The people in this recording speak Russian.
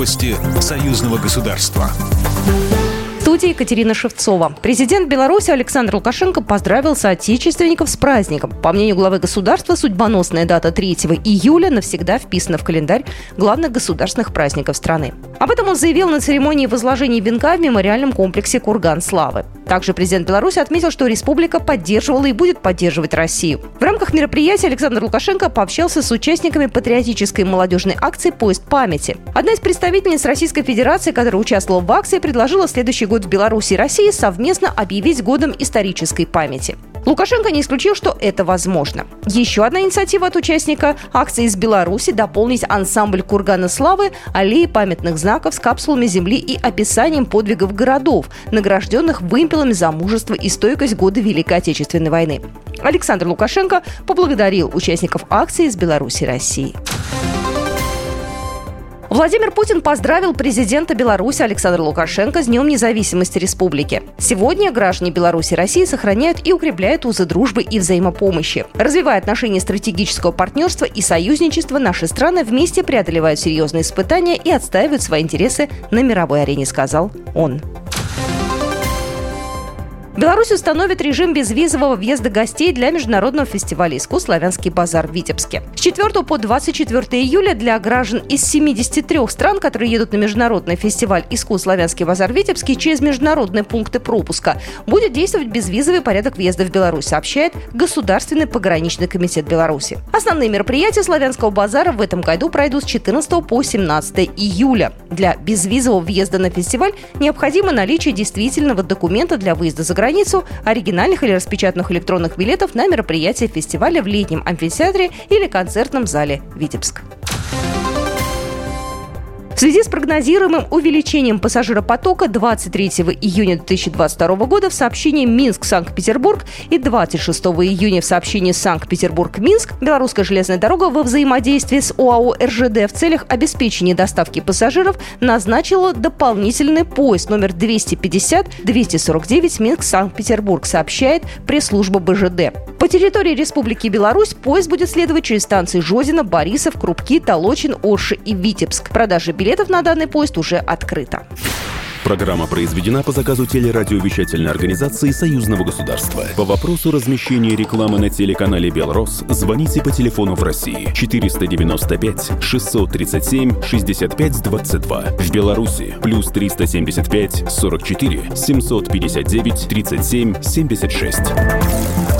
Новости союзного государства студии Екатерина Шевцова. Президент Беларуси Александр Лукашенко поздравил соотечественников с праздником. По мнению главы государства, судьбоносная дата 3 июля навсегда вписана в календарь главных государственных праздников страны. Об этом он заявил на церемонии возложения венка в мемориальном комплексе «Курган славы». Также президент Беларуси отметил, что республика поддерживала и будет поддерживать Россию. В рамках мероприятия Александр Лукашенко пообщался с участниками патриотической молодежной акции «Поезд памяти». Одна из представительниц Российской Федерации, которая участвовала в акции, предложила следующий год в Беларуси и России совместно объявить годом исторической памяти. Лукашенко не исключил, что это возможно. Еще одна инициатива от участника акции из Беларуси – дополнить ансамбль Кургана Славы аллеи памятных знаков с капсулами земли и описанием подвигов городов, награжденных вымпелами за мужество и стойкость года Великой Отечественной войны. Александр Лукашенко поблагодарил участников акции из Беларуси России. Владимир Путин поздравил президента Беларуси Александра Лукашенко с Днем независимости республики. Сегодня граждане Беларуси и России сохраняют и укрепляют узы дружбы и взаимопомощи. Развивая отношения стратегического партнерства и союзничества, наши страны вместе преодолевают серьезные испытания и отстаивают свои интересы на мировой арене, сказал он. Беларусь установит режим безвизового въезда гостей для международного фестиваля искусств «Славянский базар» в Витебске. С 4 по 24 июля для граждан из 73 стран, которые едут на международный фестиваль искусств «Славянский базар» в Витебске через международные пункты пропуска, будет действовать безвизовый порядок въезда в Беларусь, сообщает Государственный пограничный комитет Беларуси. Основные мероприятия «Славянского базара» в этом году пройдут с 14 по 17 июля. Для безвизового въезда на фестиваль необходимо наличие действительного документа для выезда за границу границу, оригинальных или распечатанных электронных билетов на мероприятие фестиваля в летнем амфитеатре или концертном зале «Витебск». В связи с прогнозируемым увеличением пассажиропотока 23 июня 2022 года в сообщении Минск-Санкт-Петербург и 26 июня в сообщении Санкт-Петербург-Минск Белорусская железная дорога во взаимодействии с ОАО РЖД в целях обеспечения доставки пассажиров назначила дополнительный поезд номер 250-249 Минск-Санкт-Петербург, сообщает пресс-служба БЖД. По территории Республики Беларусь поезд будет следовать через станции Жозина, Борисов, Крупки, Толочин, Орши и Витебск. Продажа билетов на данный поезд уже открыта. Программа произведена по заказу телерадиовещательной организации Союзного государства. По вопросу размещения рекламы на телеканале «Белрос» звоните по телефону в России 495 637 65 22. В Беларуси плюс 375 44 759 37 76.